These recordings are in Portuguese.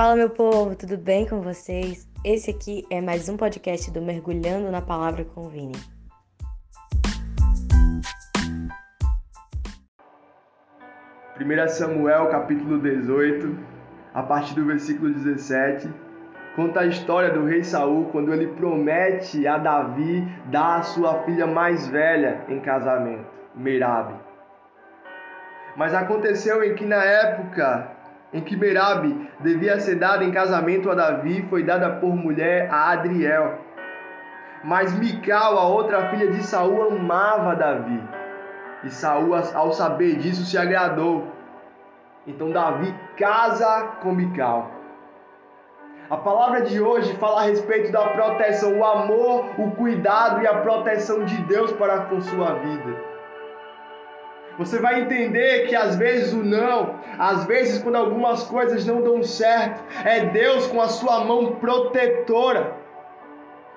Fala, meu povo, tudo bem com vocês? Esse aqui é mais um podcast do Mergulhando na Palavra com o Vini. Primeira Samuel, capítulo 18, a partir do versículo 17, conta a história do rei Saul quando ele promete a Davi dar a sua filha mais velha em casamento, Merabe. Mas aconteceu em que na época em que Merabe devia ser dada em casamento a Davi, foi dada por mulher a Adriel. Mas Mical, a outra filha de Saul, amava Davi. E Saul, ao saber disso, se agradou. Então Davi casa com Mical. A palavra de hoje fala a respeito da proteção, o amor, o cuidado e a proteção de Deus para com sua vida. Você vai entender que às vezes o não, às vezes quando algumas coisas não dão certo, é Deus com a sua mão protetora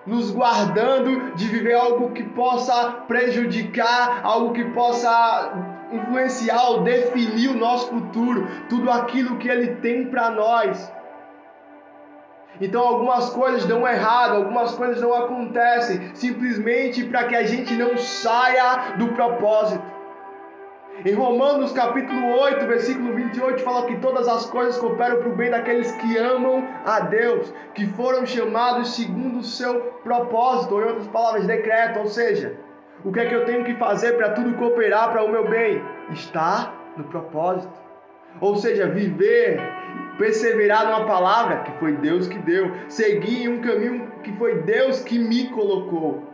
nos guardando de viver algo que possa prejudicar, algo que possa influenciar ou definir o nosso futuro, tudo aquilo que ele tem para nós. Então algumas coisas dão errado, algumas coisas não acontecem, simplesmente para que a gente não saia do propósito. Em Romanos capítulo 8, versículo 28, fala que todas as coisas cooperam para o bem daqueles que amam a Deus, que foram chamados segundo o seu propósito, ou em outras palavras, decreto. Ou seja, o que é que eu tenho que fazer para tudo cooperar para o meu bem? Está no propósito. Ou seja, viver, perseverar numa palavra que foi Deus que deu, seguir um caminho que foi Deus que me colocou.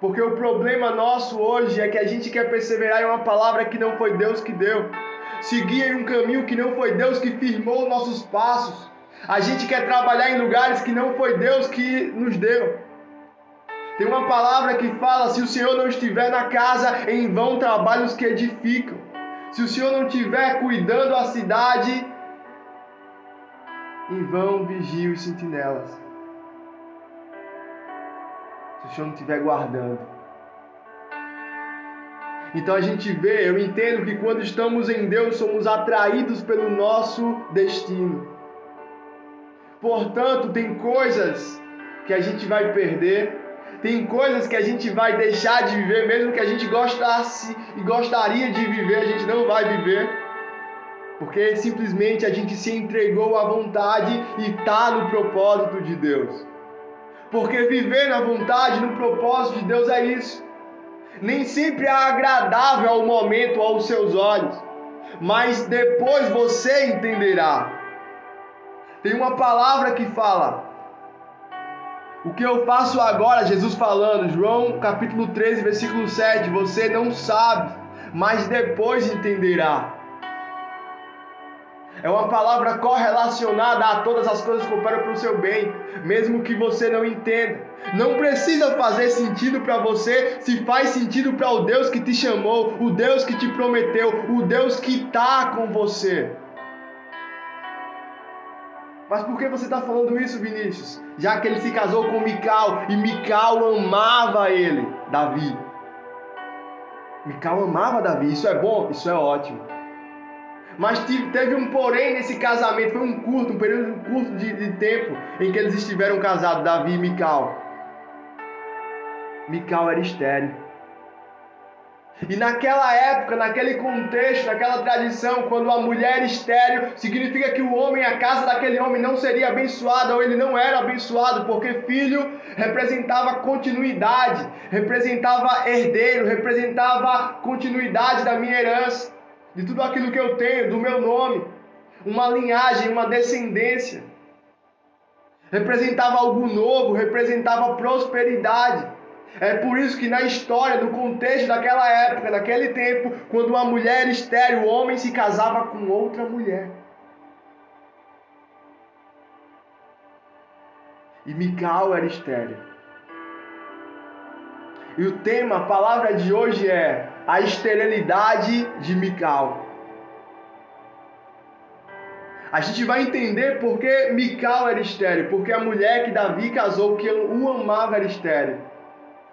Porque o problema nosso hoje é que a gente quer perseverar em uma palavra que não foi Deus que deu. Seguir em um caminho que não foi Deus que firmou nossos passos. A gente quer trabalhar em lugares que não foi Deus que nos deu. Tem uma palavra que fala: se o Senhor não estiver na casa, em vão trabalham os que edificam. Se o Senhor não estiver cuidando a cidade, em vão vigiam os sentinelas se o Senhor não estiver guardando. Então a gente vê, eu entendo que quando estamos em Deus somos atraídos pelo nosso destino. Portanto, tem coisas que a gente vai perder, tem coisas que a gente vai deixar de viver, mesmo que a gente gostasse e gostaria de viver, a gente não vai viver. Porque simplesmente a gente se entregou à vontade e está no propósito de Deus. Porque viver na vontade, no propósito de Deus é isso. Nem sempre é agradável ao momento, aos seus olhos, mas depois você entenderá. Tem uma palavra que fala: O que eu faço agora, Jesus falando, João capítulo 13, versículo 7, você não sabe, mas depois entenderá. É uma palavra correlacionada a todas as coisas que operam para o seu bem, mesmo que você não entenda. Não precisa fazer sentido para você se faz sentido para o Deus que te chamou, o Deus que te prometeu, o Deus que está com você. Mas por que você está falando isso, Vinícius? Já que ele se casou com Mical e Mical amava ele, Davi. Mical amava Davi, isso é bom, isso é ótimo. Mas teve um porém nesse casamento, foi um curto, um período curto de, de tempo em que eles estiveram casados, Davi e Mical. Mical era estéreo. E naquela época, naquele contexto, naquela tradição, quando a mulher estéreo, significa que o homem, a casa daquele homem não seria abençoada, ou ele não era abençoado, porque filho representava continuidade, representava herdeiro, representava continuidade da minha herança de tudo aquilo que eu tenho, do meu nome, uma linhagem, uma descendência. Representava algo novo, representava prosperidade. É por isso que na história, no contexto daquela época, naquele tempo, quando uma mulher estéril, o homem se casava com outra mulher. E Mical era estéril. E o tema, a palavra de hoje é a esterilidade de Mical. A gente vai entender por que Mical era estéreo, porque a mulher que Davi casou, que o amava, era estéreo.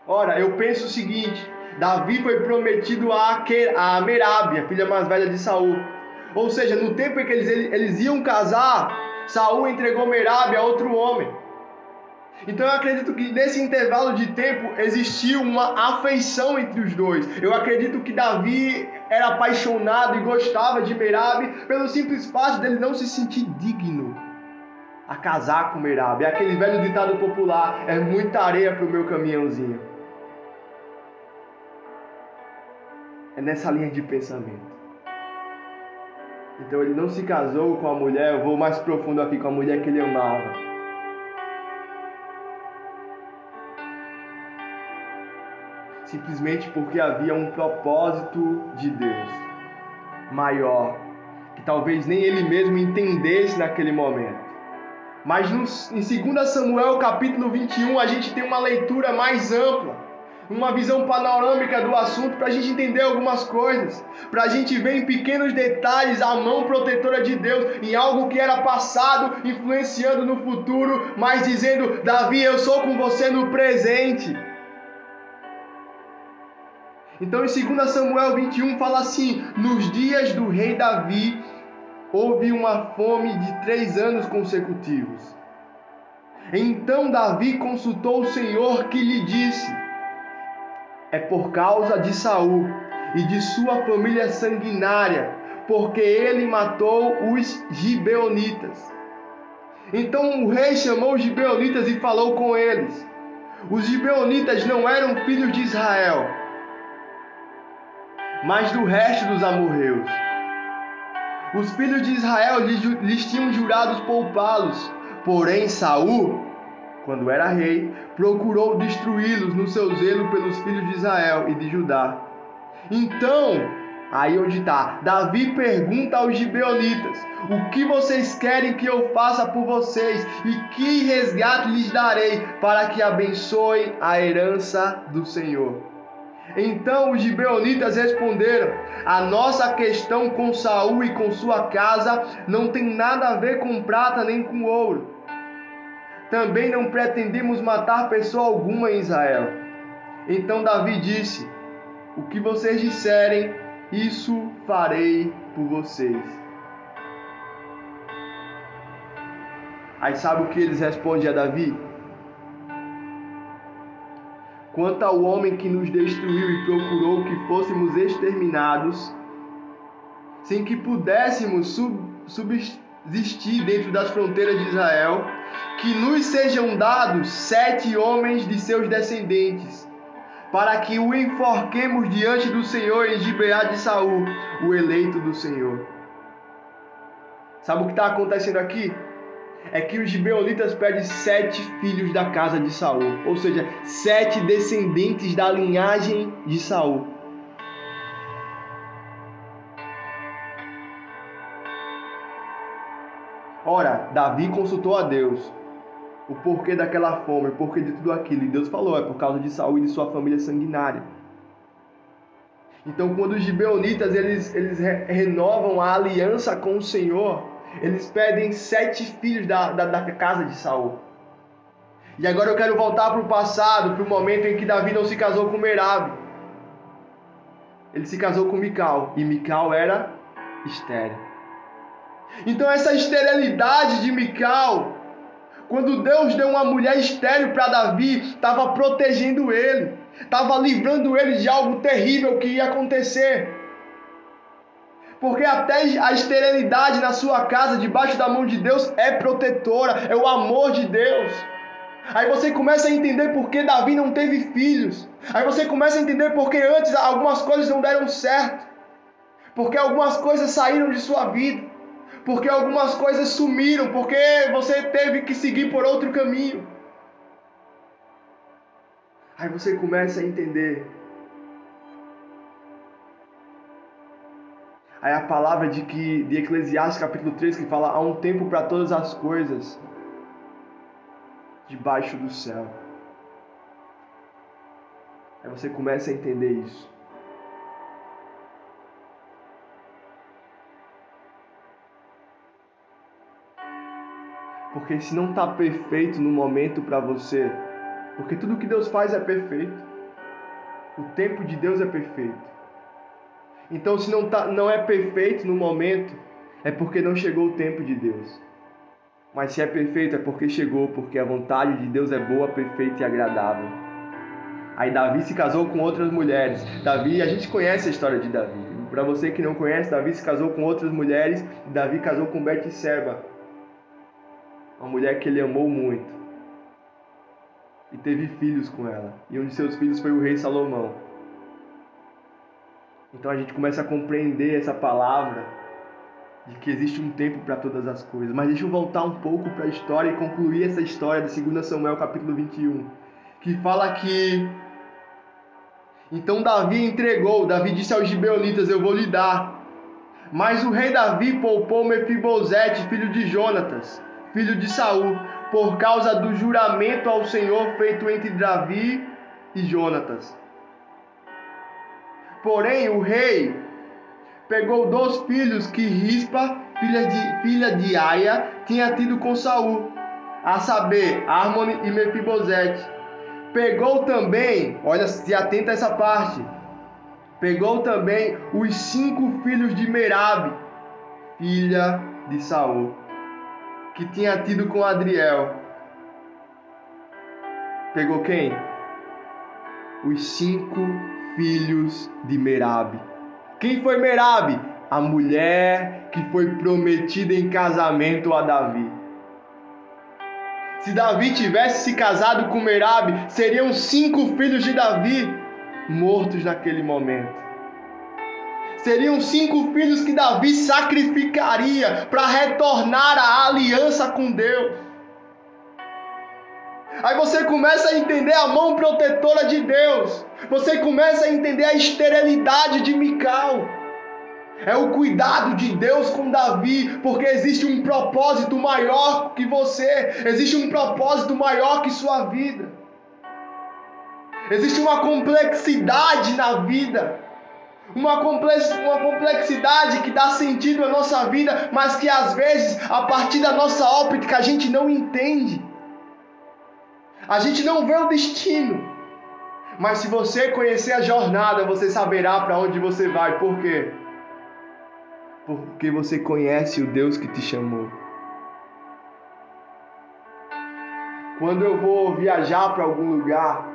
Ora, eu penso o seguinte: Davi foi prometido a, a Merabe, a filha mais velha de Saul. Ou seja, no tempo em que eles, eles iam casar, Saul entregou Merab a outro homem. Então eu acredito que nesse intervalo de tempo existiu uma afeição entre os dois. Eu acredito que Davi era apaixonado e gostava de Merab pelo simples fato dele não se sentir digno a casar com Merab. É aquele velho ditado popular: é muita areia para o meu caminhãozinho. É nessa linha de pensamento. Então ele não se casou com a mulher, eu vou mais profundo aqui, com a mulher que ele amava. Simplesmente porque havia um propósito de Deus maior, que talvez nem ele mesmo entendesse naquele momento. Mas no, em 2 Samuel capítulo 21 a gente tem uma leitura mais ampla uma visão panorâmica do assunto para a gente entender algumas coisas, para a gente ver em pequenos detalhes a mão protetora de Deus em algo que era passado, influenciando no futuro, mas dizendo: Davi, eu sou com você no presente. Então em 2 Samuel 21 fala assim: Nos dias do rei Davi houve uma fome de três anos consecutivos. Então Davi consultou o Senhor que lhe disse: é por causa de Saul e de sua família sanguinária, porque ele matou os gibeonitas. Então o rei chamou os gibeonitas e falou com eles. Os gibeonitas não eram filhos de Israel, mas do resto dos amorreus. Os filhos de Israel lhes tinham jurado poupá-los, porém Saul quando era rei, procurou destruí-los no seu zelo pelos filhos de Israel e de Judá. Então, aí onde está, Davi pergunta aos gibeonitas: O que vocês querem que eu faça por vocês e que resgate lhes darei para que abençoem a herança do Senhor? Então os gibeonitas responderam: A nossa questão com Saul e com sua casa não tem nada a ver com prata nem com ouro também não pretendemos matar pessoa alguma em Israel. Então Davi disse: O que vocês disserem, isso farei por vocês. Aí sabe o que eles respondem a Davi? Quanto ao homem que nos destruiu e procurou que fôssemos exterminados, sem que pudéssemos sub, subsistir dentro das fronteiras de Israel, que nos sejam dados sete homens de seus descendentes, para que o enforquemos diante do Senhor em Gibeá de Saul, o eleito do Senhor. Sabe o que está acontecendo aqui? É que os gibeonitas pedem sete filhos da casa de Saul, ou seja, sete descendentes da linhagem de Saul. Ora, Davi consultou a Deus o porquê daquela fome, o porquê de tudo aquilo. E Deus falou: é por causa de Saul e de sua família sanguinária. Então, quando os gibeonitas eles, eles re renovam a aliança com o Senhor, eles pedem sete filhos da, da, da casa de Saul. E agora eu quero voltar para o passado, para o momento em que Davi não se casou com Merab. Ele se casou com Mical, e Mical era estéril. Então essa esterilidade de Mical quando Deus deu uma mulher estéril para Davi, estava protegendo ele, estava livrando ele de algo terrível que ia acontecer. Porque até a esterilidade na sua casa, debaixo da mão de Deus, é protetora, é o amor de Deus. Aí você começa a entender por que Davi não teve filhos. Aí você começa a entender por que antes algumas coisas não deram certo. Porque algumas coisas saíram de sua vida porque algumas coisas sumiram, porque você teve que seguir por outro caminho. Aí você começa a entender. Aí a palavra de que de Eclesiastes capítulo 3 que fala há um tempo para todas as coisas debaixo do céu. Aí você começa a entender isso. Porque se não está perfeito no momento para você, porque tudo que Deus faz é perfeito. O tempo de Deus é perfeito. Então, se não, tá, não é perfeito no momento, é porque não chegou o tempo de Deus. Mas se é perfeito é porque chegou, porque a vontade de Deus é boa, perfeita e agradável. Aí Davi se casou com outras mulheres. Davi, a gente conhece a história de Davi. Para você que não conhece, Davi se casou com outras mulheres. Davi casou com Betseba, uma mulher que ele amou muito. E teve filhos com ela. E um de seus filhos foi o rei Salomão. Então a gente começa a compreender essa palavra de que existe um tempo para todas as coisas. Mas deixa eu voltar um pouco para a história e concluir essa história de 2 Samuel capítulo 21, que fala que então Davi entregou, Davi disse aos gibeonitas, eu vou lhe dar. Mas o rei Davi poupou Mefibosete, filho de Jonatas, filho de Saul, por causa do juramento ao Senhor feito entre Davi e Jonatas. Porém, o rei pegou dois filhos que Rispa, filha de, filha de Aia, tinha tido com Saul, a saber, Harmony e Mefibosete. Pegou também, olha, se atenta a essa parte. Pegou também os cinco filhos de Merabe, filha de Saul, que tinha tido com Adriel. Pegou quem? Os cinco filhos de Merabe. Quem foi Merabe? A mulher que foi prometida em casamento a Davi. Se Davi tivesse se casado com Merabe, seriam cinco filhos de Davi mortos naquele momento. Seriam cinco filhos que Davi sacrificaria para retornar à aliança com Deus. Aí você começa a entender a mão protetora de Deus. Você começa a entender a esterilidade de Mical. É o cuidado de Deus com Davi, porque existe um propósito maior que você, existe um propósito maior que sua vida. Existe uma complexidade na vida, uma complexidade que dá sentido à nossa vida, mas que às vezes, a partir da nossa óptica, a gente não entende. A gente não vê o destino. Mas se você conhecer a jornada, você saberá para onde você vai. Por quê? Porque você conhece o Deus que te chamou. Quando eu vou viajar para algum lugar,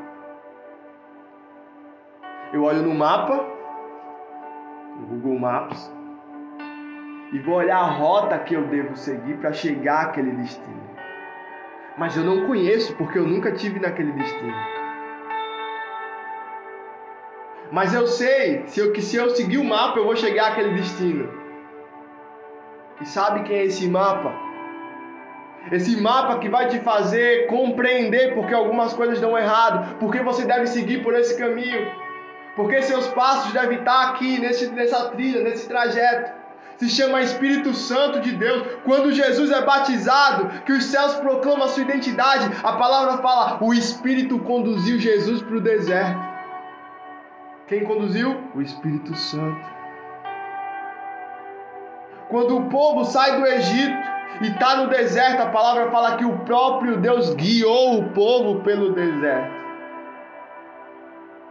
eu olho no mapa, no Google Maps, e vou olhar a rota que eu devo seguir para chegar àquele destino. Mas eu não conheço porque eu nunca tive naquele destino. Mas eu sei se eu, que se eu seguir o mapa eu vou chegar àquele destino. E sabe quem é esse mapa? Esse mapa que vai te fazer compreender porque algumas coisas dão errado, porque você deve seguir por esse caminho, porque seus passos devem estar aqui nesse, nessa trilha, nesse trajeto. Se chama Espírito Santo de Deus. Quando Jesus é batizado, que os céus proclamam a sua identidade, a palavra fala: o Espírito conduziu Jesus para o deserto. Quem conduziu? O Espírito Santo. Quando o povo sai do Egito e está no deserto, a palavra fala que o próprio Deus guiou o povo pelo deserto.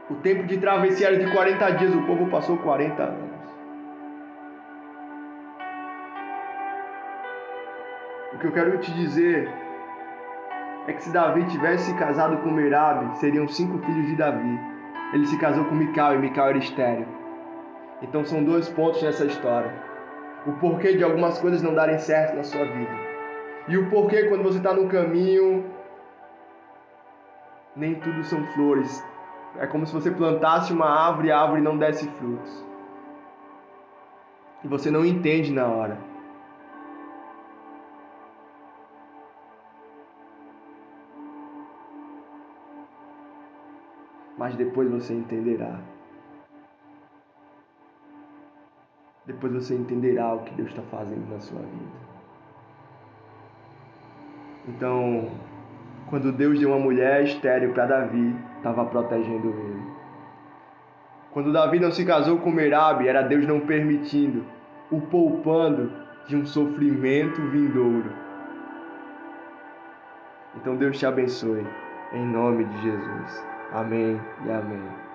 O tempo de travessia era de 40 dias, o povo passou 40 anos. O que eu quero te dizer é que se Davi tivesse casado com Merabe, seriam cinco filhos de Davi. Ele se casou com Mical e Mical era estéreo. Então são dois pontos nessa história o porquê de algumas coisas não darem certo na sua vida. E o porquê quando você está no caminho, nem tudo são flores. É como se você plantasse uma árvore e a árvore não desse frutos. E você não entende na hora. Mas depois você entenderá. depois você entenderá o que Deus está fazendo na sua vida. Então, quando Deus deu uma mulher estéril para Davi, estava protegendo ele. Quando Davi não se casou com Merabe, era Deus não permitindo, o poupando de um sofrimento vindouro. Então Deus te abençoe, em nome de Jesus. Amém e amém.